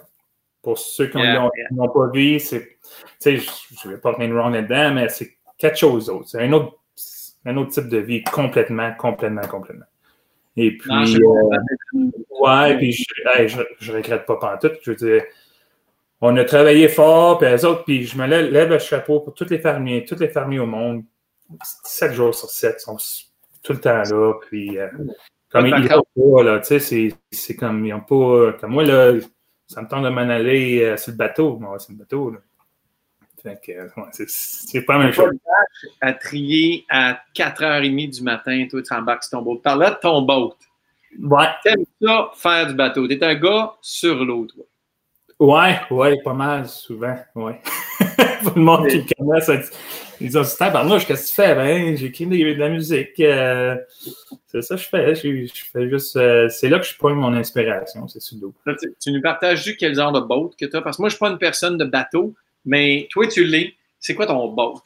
Pour ceux qui Yeah, n'ont pas vu, c'est. Tu sais, je ne vais pas de wrong là-dedans, mais c'est quelque chose d'autre. C'est un autre, un autre type de vie complètement, complètement, complètement. Et puis, Non, euh, ouais, puis je, hey, je, je regrette pas pantoute. Je veux dire, on a travaillé fort, puis les autres, puis je me lève, lève le chapeau pour tous les fermiers, tous les fermiers au monde. 7 jours sur 7, sont tout le temps là, puis euh, comme ils Pas ils ont pas, là, tu sais, c'est- comme, ils ont pas, comme moi, là, ça me tente de m'en aller euh, sur le bateau, moi, sur le bateau, là. Ouais, c'est- c'est pas la même chose. à trier à 4h30 du matin, toi, tu embarques sur ton boat. Par là de ton boat. Ouais, T'aimes ça, faire du bateau. T'es un gars sur l'eau, toi. Ouais, ouais, pas mal, souvent, ouais. Tout le monde qui me connaît, ça dit, ils disent, tabarnouche, qu'est-ce que tu fais? Ben, j'écris de, la musique. euh, c'est ça que je fais. Je, je fais juste, euh, c'est là que je prends mon inspiration, c'est sur l'eau. Tu, tu nous partages quel genre de boat que tu as? Parce que moi, je suis pas une personne de bateau, mais toi, tu l'es. C'est quoi ton boat?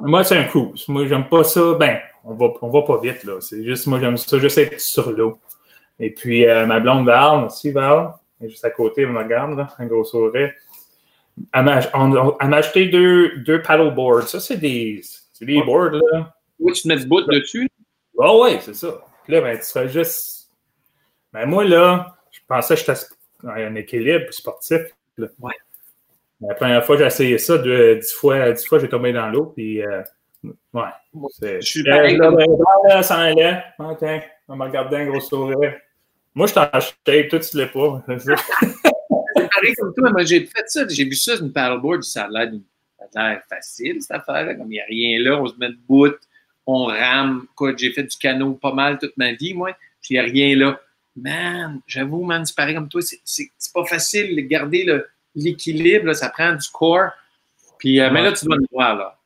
Moi, c'est un cruise. Moi, j'aime pas ça. Ben, on va, on va pas vite, là. C'est juste, moi, j'aime ça, juste être sur l'eau. Et puis, euh, ma blonde Val, aussi, Val, juste à côté, elle me regarde, là, un gros sourire. Elle m'a on- elle m'a acheté deux, deux paddleboards. Ça, c'est des, c'est des boards, là. Oui, tu te mets du bout dessus. Oh, ouais, c'est ça. Puis là, ben, tu fais juste. Ben, moi, là, je pensais que j'étais un équilibre sportif. Là. Ouais. La première fois que j'ai essayé ça, deux- dix fois, dix fois, j'ai tombé dans l'eau. Puis, euh, ouais. Je suis là, comme- ben, là, là, ça. OK. On m'a regardé un gros sourire. Moi, je t'en acheté, toi, tu l'as pas. C'est pareil comme toi. Moi, j'ai fait ça. J'ai vu ça sur une paddleboard. Ça a l'air facile, cette affaire-là. Comme il n'y a rien là, on se met debout, on rame. Écoute, j'ai fait du canot pas mal toute ma vie, moi. Puis il n'y a rien là. Man, j'avoue, man, c'est pareil comme toi. C'est pas facile de garder le- l'équilibre. Ça prend du corps. Puis, euh, mais là, tu dois le voir, là.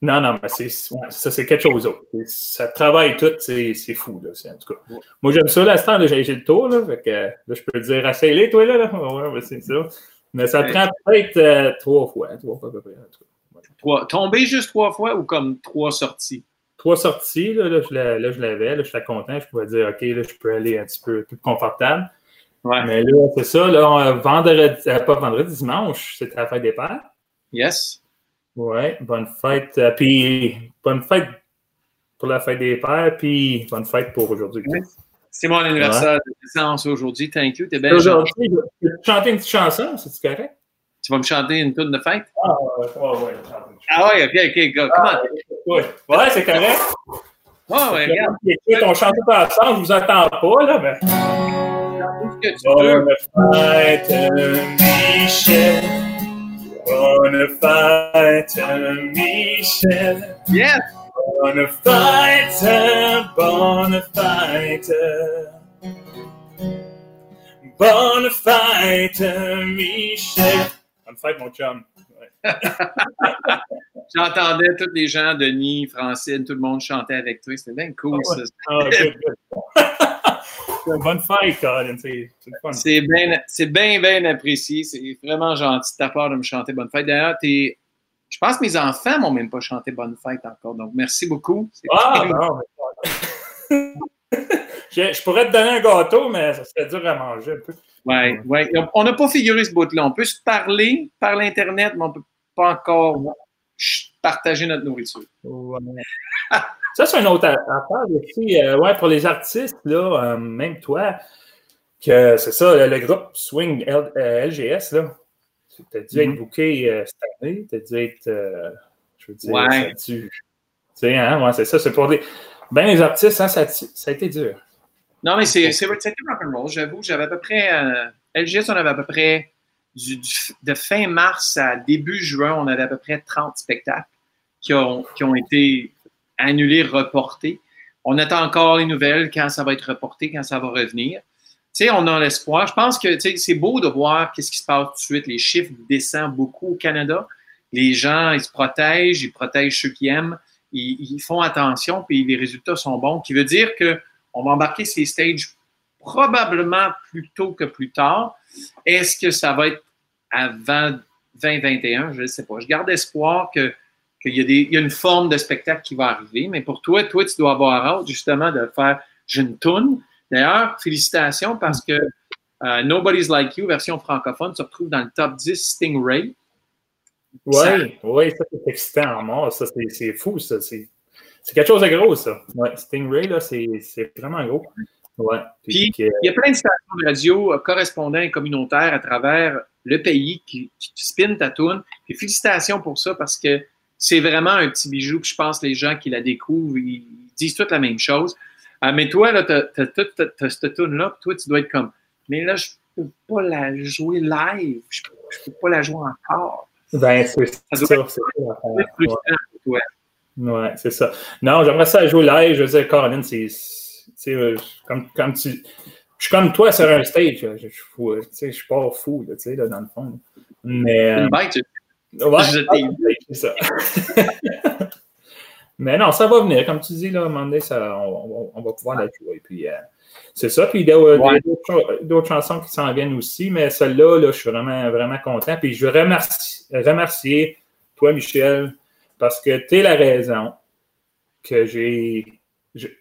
Non, non, mais c'est ça, c'est quelque chose d'autre. Ça travaille tout, c'est c'est fou, là. c'est- En tout cas, moi, j'aime ça, l'instant, là, j'ai j'ai le tour, là. Fait que, euh, là, je peux te dire, essaye-les, toi, là. là. Ouais, ouais, c'est ça. Mais ça Ouais. prend peut-être euh, trois fois, trois fois à peu près. en tout cas. Trois- tomber juste trois fois ou comme trois sorties? Trois sorties, là, là, je la- là, je l'avais, là, j'étais content, je pouvais dire, OK, là, je peux aller un petit peu plus confortable. Ouais. Mais là, c'est ça, là, vendredi, euh, pas vendredi, dimanche, c'était la fête des pères. Yes. Ouais, bonne fête. euh, puis, bonne fête pour la fête des pères, puis bonne fête pour aujourd'hui. Ouais. C'est mon anniversaire de naissance aujourd'hui. Thank you. T'es bien Aujourd'hui, je vais te chanter une petite chanson, c'est correct? Tu vas me chanter une tune de fête? Ah, ouais, ouais, ouais. Ah ouais, ok, ok, go. Comment? Ouais, ouais c'est correct. Oh, ouais, regarde. Écoute, on chante pas ensemble, je vous entends pas, là, mais. Bonne fête, Michel. Bonne fête, Michel. Yes! Bonne fête, bonne fête. Bonne fête, Michel. Bonne fête, mon chum. Ouais. J'entendais tous les gens, Denis, Francine, tout le monde chantait avec toi. C'était bien cool, ouais. ça. Good. Bonne fête, Colin. C'est bien, c'est bien, bien apprécié. C'est vraiment gentil de ta part de me chanter Bonne Fête. D'ailleurs, t'es- je pense que mes enfants m'ont même pas chanté Bonne Fête encore. Donc, merci beaucoup. Ah, non, mais- je, je pourrais te donner un gâteau, mais ça serait dur à manger un peu. Ouais, ouais. On n'a pas figuré ce bout-là. On peut se parler par l'Internet, mais on ne peut pas encore partager notre nourriture. Ouais. Ça, c'est une autre affaire aussi. euh, ouais, pour les artistes, là, euh, même toi, que c'est ça, le, groupe Swing L- euh, LGS, là. Tu as dû être Mhm. booké euh, cette année. Tu as dû être. je veux dire, Ouais. Tu sais, hein, ouais, c'est ça, c'est pour les. Ben, les artistes, hein, ça, a, ça a été dur. Non, mais c'est, c'est, c'était rock'n'roll, j'avoue. J'avais à peu près. LGS, on avait à peu près. du- du- de fin mars à début juin, on avait à peu près 30 spectacles qui ont, qui ont été annulés, reportés. On attend encore les nouvelles quand ça va être reporté, quand ça va revenir. On a l'espoir. Je pense que c'est beau de voir qu'est-ce qui se passe tout de suite. Les chiffres descendent beaucoup au Canada. Les gens, ils se protègent, ils protègent ceux qui aiment, ils, font attention, puis les résultats sont bons. Qui veut dire que on va embarquer ces stages probablement plus tôt que plus tard. Est-ce que ça va être avant 2021? Je ne sais pas. Je garde espoir que qu'il y, a des- il y a une forme de spectacle qui va arriver, mais pour toi, toi, tu dois avoir hâte justement de faire J'ai une toune. D'ailleurs, félicitations parce que euh, Nobody's Like You, version francophone, se retrouve dans le top 10 Stingray. Oui, oui, ça, c'est excitant en mort. Ça, c'est c'est fou, ça. C'est c'est quelque chose de gros, ça. Ouais, Stingray, là, c'est c'est vraiment gros. Ouais. Puis, Il y a plein de stations de radio euh, correspondants et communautaires à travers le pays qui, qui spinent ta toune. Puis félicitations pour ça parce que c'est vraiment un petit bijou. Puis je pense que les gens qui la découvrent, ils disent toutes la même chose. Euh, mais toi, là, t'as, t'as, t'as, t'as- cette toune-là, puis toi, tu dois être comme, mais là, je peux pas la jouer live. Je je peux pas la jouer encore. Ben, c'est ça, c'est ça. C'est. Ouais, c'est ça. Non, j'aimerais ça jouer live. Je veux dire, Caroline, c'est. euh, Comme, comme tu. je suis comme toi sur un stage. Je, je, je, je suis pas fou, là, tu sais, là, dans le fond. Mais. Une bête, Ouais, Je t'ai- c'est ça. Mais non, ça va venir. Comme tu dis, là, à un moment donné, ça, on, on- on va pouvoir la jouer. Puis, euh, c'est ça. Puis, il y a euh, Ouais. d'autres chansons qui s'en viennent aussi. Mais celle-là, là, je suis vraiment, vraiment content. Puis, je veux remercier, remercier toi, Michel, parce que tu es la raison que j'ai.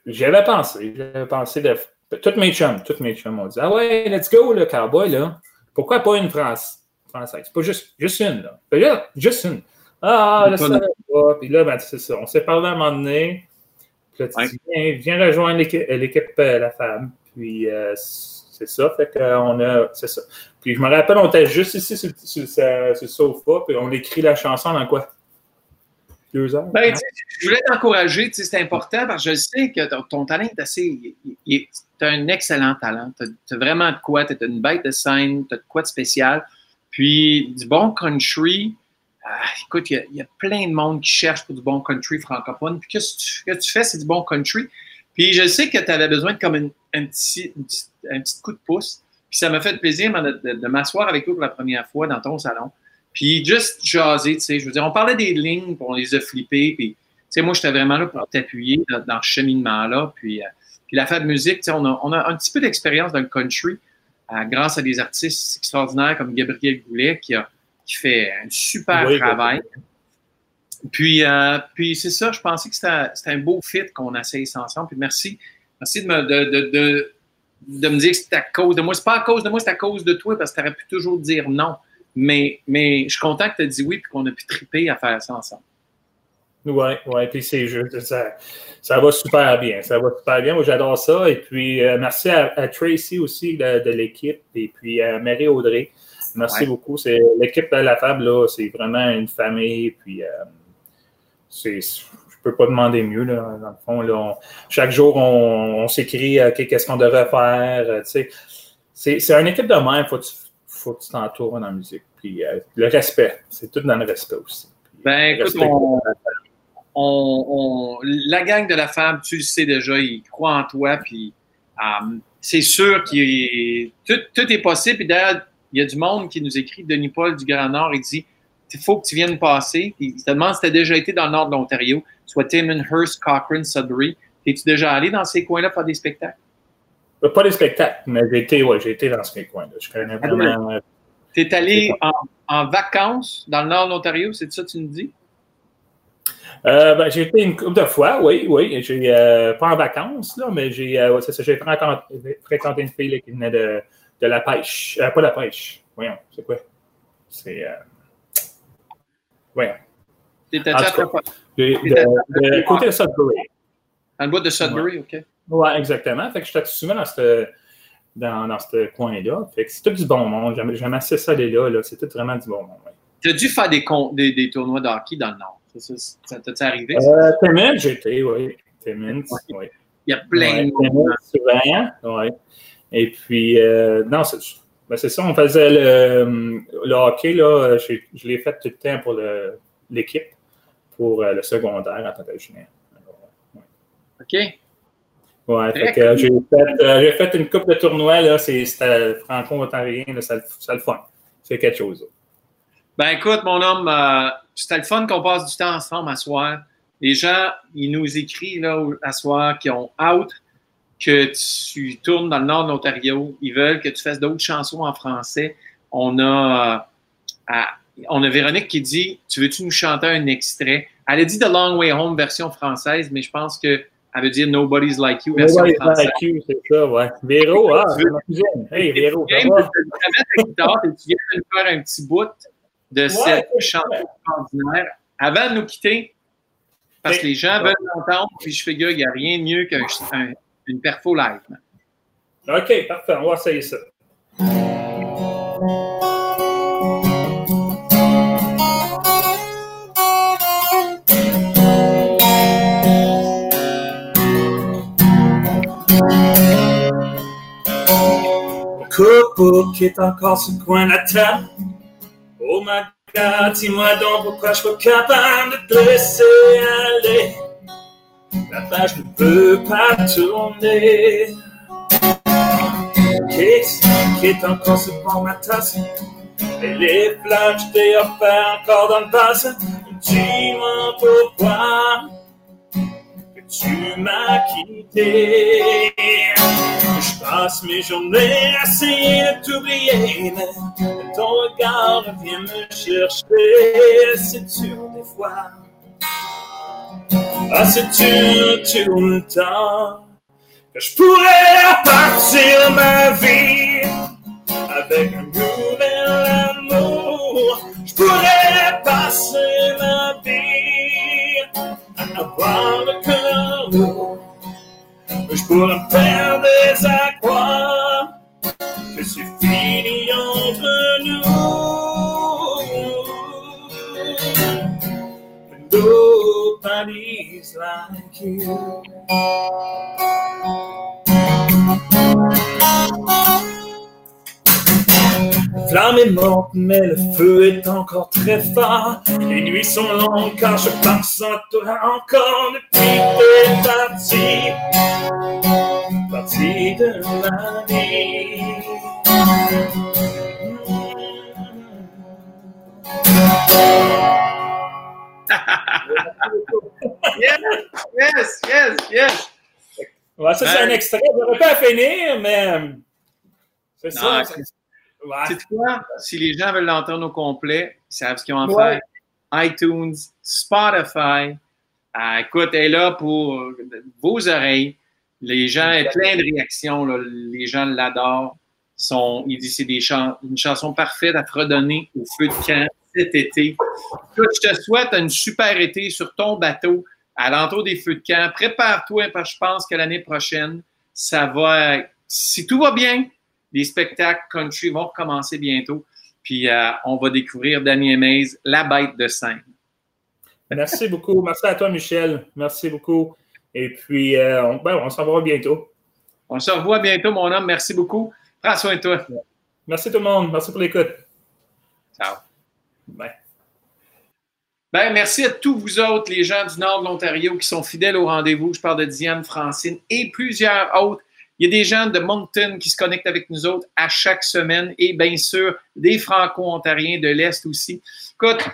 J'avais pensé. J'avais pensé de. Toutes mes chums, toutes mes chums m'ont dit Ah ouais, let's go, le cowboy, là. Pourquoi pas une France, française? Pas juste, juste une, là. Là, juste une. Ah, là, ça va pas. Puis là, ben, c'est ça. On s'est parlé à un moment donné. Puis là, tu Ouais. dis, viens, viens rejoindre l'équipe, l'équipe euh, La Femme. Puis euh, c'est ça. Fait qu'on a. C'est ça. Puis je me rappelle, on était juste ici sur, sur, sur- sur le sofa. Puis on écrit la chanson dans quoi? Deux heures? Ben, hein? je voulais t'encourager, tu sais, c'est important parce que je sais que ton, ton talent est assez. Tu as un excellent talent. Tu as, vraiment de quoi. Tu as une bête de scène, tu as de quoi de spécial. Puis du bon country. ah, écoute, il y, a- plein de monde qui cherche pour du bon country francophone. Puis qu'est-ce que tu, fais, c'est du bon country. Puis je sais que tu avais besoin de comme un, petit, un petit coup de pouce. Puis ça m'a fait plaisir de, de- de m'asseoir avec toi pour la première fois dans ton salon. Puis juste jaser, tu sais, je veux dire, on parlait des lignes, puis on les a flippées, puis tu sais, moi, j'étais vraiment là pour t'appuyer dans, ce cheminement-là, puis, euh, puis la Fab Musique, tu sais, on a, on a un petit peu d'expérience dans le country, euh, grâce à des artistes extraordinaires comme Gabriel Goulet, qui, a, qui fait un super Oui, travail. Puis, euh, puis c'est ça, je pensais que c'était un beau fit qu'on essaye ça ensemble, puis merci, merci de me, de, de, de, de me dire que c'est à cause de moi. C'est pas à cause de moi, c'est à cause de toi, parce que tu aurais pu toujours dire non. Mais, mais je suis content que tu aies dit oui puis qu'on a pu triper à faire ça ensemble. Oui, oui, puis c'est juste, ça, ça va super bien. Ça va super bien. Moi, j'adore ça. Et puis, euh, merci à, à Tracy aussi de, de l'équipe. Et puis, à Marie-Audrey. Merci Ouais. beaucoup. C'est l'équipe de la table, là, c'est vraiment une famille. Puis, euh, c'est, je peux pas demander mieux, là, dans le fond. Là, On- chaque jour, on, on s'écrit euh, qu'est-ce qu'on devrait faire. euh, tu sais. c'est, c'est une équipe de même. Faut que tu, faut que tu t'entoures dans la musique. Puis, euh, le respect. C'est tout dans le respect aussi. Puis, Ben, écoute, on, on- on- la gang de la femme, tu le sais déjà, ils croient en toi, puis euh, c'est sûr que tout, tout est possible. Puis d'ailleurs, il y a du monde qui nous écrit, Denis Paul du Grand Nord, il dit il faut que tu viennes passer. Il te demande si tu as déjà été dans le nord de l'Ontario, soit Timonhurst, Cochrane, Sudbury. Es-tu déjà allé dans ces coins-là faire des spectacles? Euh, Pas des spectacles, mais j'ai été, ouais, j'ai été dans ces coins-là. Je connais Ah, vraiment. euh, Tu es allé en, en vacances dans le nord de l'Ontario, c'est ça que tu nous dis? Euh, ben, j'ai été une couple de fois, oui, oui. J'ai euh, pas en vacances, là, mais j'ai euh, ça, j'ai fréquenté, une fille là, qui venait de, de la pêche. Pas la pêche. Voyons, c'est quoi? C'est. Voyons. T'étais à côté de Sudbury. dans le bois de Sudbury, OK? Oui, exactement. Fait que j'étais souvent dans ce dans, dans ce coin-là. Fait que c'est tout du bon monde. J'aime assez ça aller là. là. C'est tout vraiment du bon monde. ouais. Tu as dû faire des, des, des tournois de hockey dans le Nord. Ça, t'est arrivé? Euh, Timmins, été, oui. Timmins, oui. Il y a plein Ouais, de monde. souvent, ouais. Et puis, euh, non, c'est ben, c'est ça, on faisait le, le hockey, là, j'ai- je l'ai fait tout le temps pour l'équipe, pour euh, le secondaire en tant que junior. OK? Ouais, fait que euh, j'ai fait, euh, fait une coupe de tournois, là, c'est- c'était franco-ontarien, ça, ça le fun. C'est quelque chose. Ben écoute, mon homme, euh, c'était le fun qu'on passe du temps ensemble à soir. Les gens, ils nous écrivent là, à soir qui ont hâte que tu tournes dans le nord de l'Ontario. Ils veulent que tu fasses d'autres chansons en français. On a, euh, à- on a Véronique qui dit Tu veux-tu nous chanter un extrait Elle a dit The Long Way Home version française, mais je pense qu'elle veut dire Nobody's Like You version française. thank you, c'est ça, ouais. Véro, ah, Tu veux-. Hey, Véro, Tu ça viens va? de tu viens nous faire un petit bout de cette chanson extraordinaire. Avant de nous quitter, parce que les gens veulent l'entendre, puis je figure qu'il n'y a rien de mieux qu'une perfo live. OK, parfait, on va essayer ça. Couple qui est encore sur le coin de la table. Oh my God, dis-moi donc pourquoi je suis capable de te laisser aller. La page ne peut pas tourner. cakes qui est encore sur ma tasse. Et les je t'ai offert encore dans le vase. Dis-moi pourquoi tu m'as quitté. Je passe mes journées à essayer de t'oublier, mais ton regard vient me chercher. C'est dur des fois? Ah, c'est dur tout le temps que je pourrais partir ma vie avec un nouvel amour? Je pourrais passer ma vie à avoir le cœur Je pourrais faire des accrocs que c'est fini entre nous. Nobody's like you. Flamme est morte, mais le feu est encore très fort. Les nuits sont longues car je pense à toi encore depuis que t'es parti. Parti de ma vie. Yes, yes, yes, yes. Ouais, ça, c'est Ben- un extrait. J'aurais pas à finir, mais. euh, C'est ça. C'est- c'est- Ouais. C'est quoi? Si les gens veulent l'entendre au complet, ils savent ce qu'ils ont à Ouais. faire. iTunes, Spotify. Ah, écoute, elle est là pour vos oreilles. Les gens, a plein de réactions. là. Les gens l'adorent. Sont, il dit c'est des chan- une chanson parfaite à te redonner au feu de camp cet été. Écoute, je te souhaite une super été sur ton bateau à l'entour des feux de camp. Prépare-toi parce que je pense que l'année prochaine, ça va. Si tout va bien, les spectacles country vont recommencer bientôt. Puis euh, on va découvrir Danny Mays, la bête de scène. Merci beaucoup. Merci à toi, Michel. Merci beaucoup. Et puis, euh, on, ben, on s'en va bientôt. On se revoit bientôt, mon homme. Merci beaucoup. Prends soin de toi. Merci tout le monde. Merci pour l'écoute. Ciao. Bye. Ben, merci à tous vous autres, les gens du nord de l'Ontario qui sont fidèles au rendez-vous. Je parle de Diane, Francine et plusieurs autres. Il y a des gens de Moncton qui se connectent avec nous autres à chaque semaine et bien sûr des Franco-Ontariens de l'Est aussi. Écoute,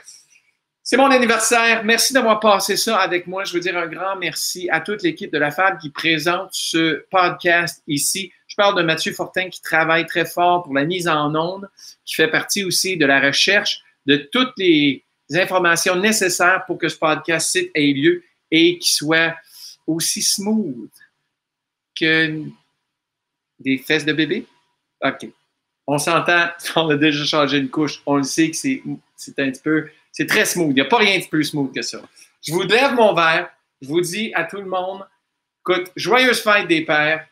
c'est mon anniversaire. Merci d'avoir passé ça avec moi. Je veux dire un grand merci à toute l'équipe de la FAB qui présente ce podcast ici. Je parle de Mathieu Fortin qui travaille très fort pour la mise en onde, qui fait partie aussi de la recherche de toutes les informations nécessaires pour que ce podcast site ait lieu et qu'il soit aussi smooth que des fesses de bébé? OK. On s'entend, on a déjà changé une couche. On le sait que c'est un petit peu, c'est très smooth. Il n'y a pas rien de plus smooth que ça. Je vous lève mon verre. Je vous dis à tout le monde, écoute, joyeuse fête des pères.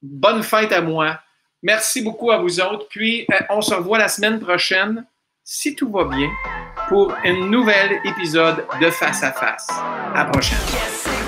Bonne fête à moi. Merci beaucoup à vous autres. Puis, euh, on se revoit la semaine prochaine, si tout va bien, pour un nouvel épisode de Face à Face. À la prochaine.